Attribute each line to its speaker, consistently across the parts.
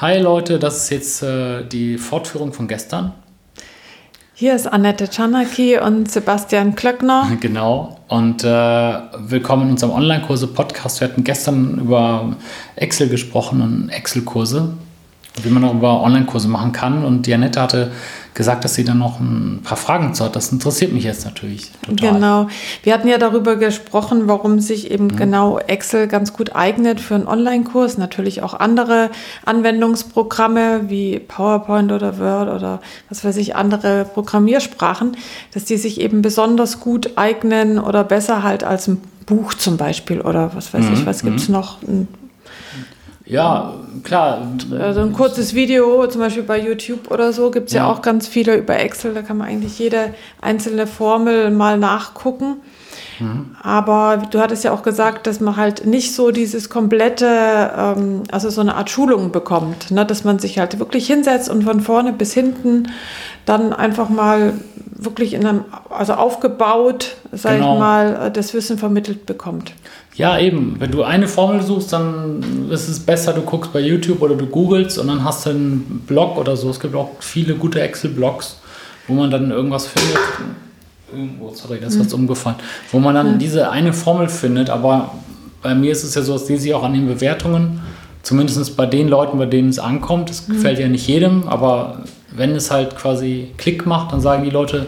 Speaker 1: Hi Leute, das ist jetzt äh, die Fortführung von gestern.
Speaker 2: Hier ist Annette Czanaki und Sebastian Klöckner.
Speaker 1: Genau. Und äh, willkommen in unserem Online-Kurse-Podcast. Wir hatten gestern über Excel gesprochen und Excel-Kurse, wie man auch über Online-Kurse machen kann. Und die Annette hatte gesagt, dass sie dann noch ein paar Fragen zu hat. Das interessiert mich jetzt natürlich
Speaker 2: total. Genau. Wir hatten ja darüber gesprochen, warum sich eben mhm. genau Excel ganz gut eignet für einen Online-Kurs. Natürlich auch andere Anwendungsprogramme wie PowerPoint oder Word oder was weiß ich, andere Programmiersprachen, dass die sich eben besonders gut eignen oder besser halt als ein Buch zum Beispiel oder was weiß mhm. ich, was gibt es mhm. noch, ein
Speaker 1: ja, klar.
Speaker 2: Also ein kurzes Video, zum Beispiel bei YouTube oder so, gibt es ja. ja. auch ganz viele über Excel. Da kann man eigentlich jede einzelne Formel mal nachgucken. Mhm. Aber du hattest ja auch gesagt, dass man halt nicht so dieses komplette, ähm, also so eine Art Schulung bekommt, ne? dass man sich halt wirklich hinsetzt und von vorne bis hinten dann einfach mal wirklich in einem, also aufgebaut, sag genau. ich mal, das Wissen vermittelt bekommt.
Speaker 1: Ja, eben. Wenn du eine Formel suchst, dann ist es besser, du guckst bei YouTube oder du googelst und dann hast du einen Blog oder so. Es gibt auch viele gute Excel-Blogs, wo man dann irgendwas findet. Oh, sorry, das ist mhm. umgefallen. Wo man dann mhm. diese eine Formel findet, aber bei mir ist es ja so, das lese ich auch an den Bewertungen, zumindest bei den Leuten, bei denen es ankommt. Es mhm. gefällt ja nicht jedem, aber wenn es halt quasi Klick macht, dann sagen die Leute,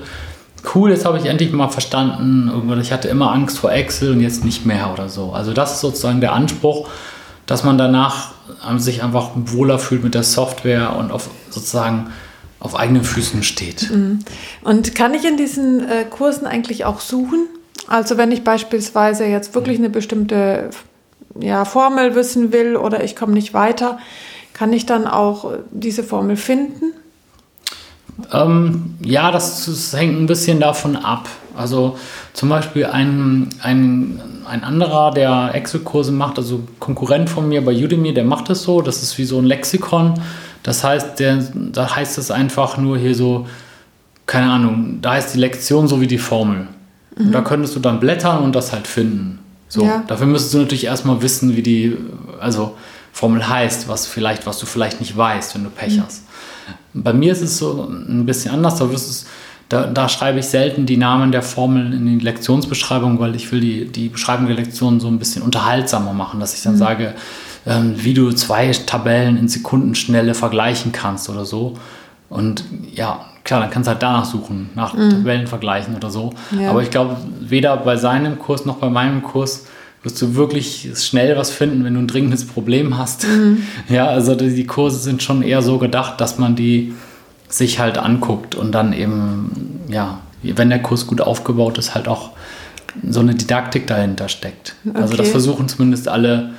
Speaker 1: cool, jetzt habe ich endlich mal verstanden, ich hatte immer Angst vor Excel und jetzt nicht mehr oder so. Also das ist sozusagen der Anspruch, dass man danach sich einfach wohler fühlt mit der Software und auf sozusagen auf eigenen Füßen steht. Mhm.
Speaker 2: Und kann ich in diesen äh, Kursen eigentlich auch suchen? Also wenn ich beispielsweise jetzt wirklich eine bestimmte ja, Formel wissen will oder ich komme nicht weiter, kann ich dann auch diese Formel finden?
Speaker 1: Ähm, ja, das, das, hängt ein bisschen davon ab. Also zum Beispiel ein, ein, ein anderer, der Excel-Kurse macht, also Konkurrent von mir bei Udemy, der macht das so. Das ist wie so ein Lexikon. Das heißt, der, da heißt es einfach nur hier so, keine Ahnung, da ist die Lektion so wie die Formel. Mhm. Und da könntest du dann blättern und das halt finden. So, ja. dafür müsstest du natürlich erstmal wissen, wie die also Formel heißt, was vielleicht, was du vielleicht nicht weißt, wenn du Pech mhm. hast. Bei mir ist es so ein bisschen anders. Da, es, da, da, schreibe ich selten die Namen der Formeln in die Lektionsbeschreibung, weil ich will die, die Beschreibung der Lektion so ein bisschen unterhaltsamer machen, dass ich dann mhm. sage, ähm, wie du zwei Tabellen in Sekundenschnelle vergleichen kannst oder so. Und ja, klar, dann kannst du halt danach suchen, nach mhm. Tabellen vergleichen oder so. Ja. Aber ich glaube, weder bei seinem Kurs noch bei meinem Kurs wirst du wirklich schnell was finden, wenn du ein dringendes Problem hast. Mhm. Ja, also die Kurse sind schon eher so gedacht, dass man die sich halt anguckt und dann eben, ja, wenn der Kurs gut aufgebaut ist, halt auch so eine Didaktik dahinter steckt. Okay. Also das versuchen zumindest alle,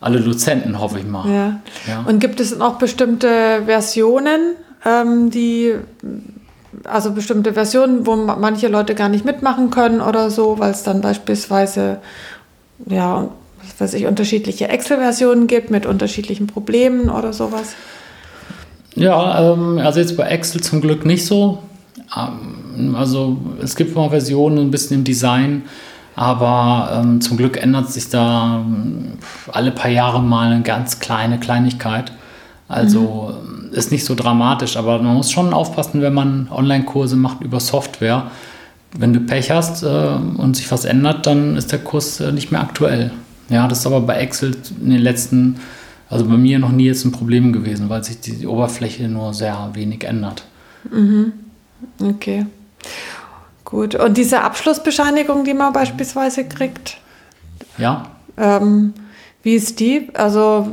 Speaker 1: alle Dozenten, hoffe ich mal.
Speaker 2: Ja. ja. Und gibt es auch bestimmte Versionen, ähm, die also bestimmte Versionen, wo manche Leute gar nicht mitmachen können oder so, weil es dann beispielsweise ja, was weiß ich, unterschiedliche Excel-Versionen gibt mit unterschiedlichen Problemen oder sowas?
Speaker 1: Ja, ähm, also jetzt bei Excel zum Glück nicht so. Ähm, also es gibt mal Versionen ein bisschen im Design, aber ähm, zum Glück ändert sich da ähm, alle paar Jahre mal eine ganz kleine Kleinigkeit. Also mhm. ist nicht so dramatisch, aber man muss schon aufpassen, wenn man Online-Kurse macht über Software wenn du Pech hast äh, und sich was ändert, dann ist der Kurs äh, nicht mehr aktuell. Ja, das ist aber bei Excel in den letzten, also bei mir noch nie jetzt ein Problem gewesen, weil sich die, die Oberfläche nur sehr wenig ändert.
Speaker 2: Mhm. Okay. Gut. Und diese Abschlussbescheinigung, die man beispielsweise kriegt?
Speaker 1: Ja.
Speaker 2: Ähm, wie ist die? Also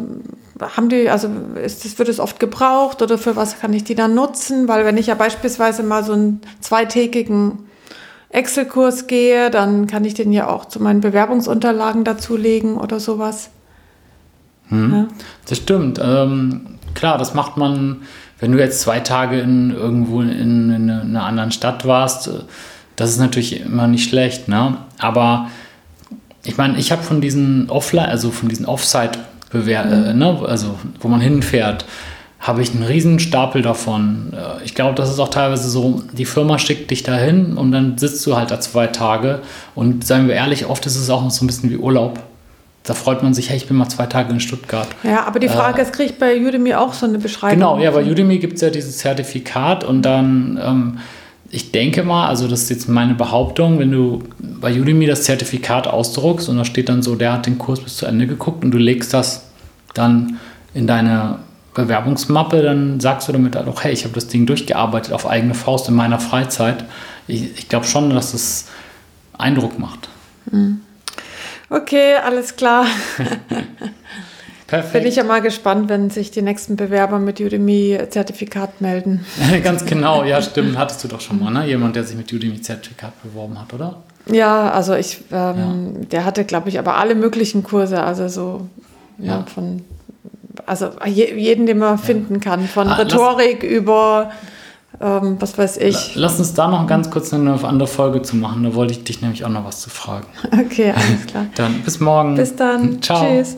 Speaker 2: haben die, also ist das, wird es oft gebraucht oder für was kann ich die dann nutzen? Weil wenn ich ja beispielsweise mal so einen zweitägigen Excel-Kurs gehe, dann kann ich den ja auch zu meinen Bewerbungsunterlagen dazulegen oder sowas.
Speaker 1: Hm. Ja. Das stimmt. Ähm, klar, das macht man, wenn du jetzt zwei Tage in irgendwo in, in einer anderen Stadt warst. Äh, das ist natürlich immer nicht schlecht, ne? Aber ich meine, ich habe von diesen Offline, also von diesen Offsite-Bewerbungen, mhm. äh, ne? also wo man hinfährt, habe ich einen riesen Stapel davon. Äh, ich glaube, das ist auch teilweise so, die Firma schickt dich dahin und dann sitzt du halt da zwei Tage. Und seien wir ehrlich, oft ist es auch so ein bisschen wie Urlaub. Da freut man sich, hey, ich bin mal zwei Tage in Stuttgart.
Speaker 2: Ja, aber die Frage äh, ist, kriege ich bei Udemy auch so eine Beschreibung?
Speaker 1: Genau, ja, bei Udemy gibt es ja dieses Zertifikat und dann, ähm, ich denke mal, also das ist jetzt meine Behauptung, wenn du bei Udemy das Zertifikat ausdruckst und da steht dann so, der hat den Kurs bis zu Ende geguckt und du legst das dann in deine Bewerbungsmappe, dann sagst du damit auch, hey, ich habe das Ding durchgearbeitet auf eigene Faust in meiner Freizeit. Ich, ich glaube schon, dass es Eindruck macht.
Speaker 2: Mhm. Okay, alles klar. Perfekt. Bin ich ja mal gespannt, wenn sich die nächsten Bewerber mit Udemy-Zertifikat melden.
Speaker 1: Ganz genau, ja, stimmt. Hattest du doch schon mal, ne? Jemand, der sich mit Udemy-Zertifikat beworben hat, oder?
Speaker 2: Ja, also ich, ähm, ja. der hatte, glaube ich, aber alle möglichen Kurse, also so ja. ja von also jeden, den man ja. finden kann, von ah, Rhetorik über ähm, was weiß ich.
Speaker 1: Lass uns da noch ganz kurz eine andere Folge zu machen. Da wollte ich dich nämlich auch noch was zu fragen.
Speaker 2: Okay, alles klar.
Speaker 1: dann bis morgen.
Speaker 2: Bis dann. Ciao. Tschüss.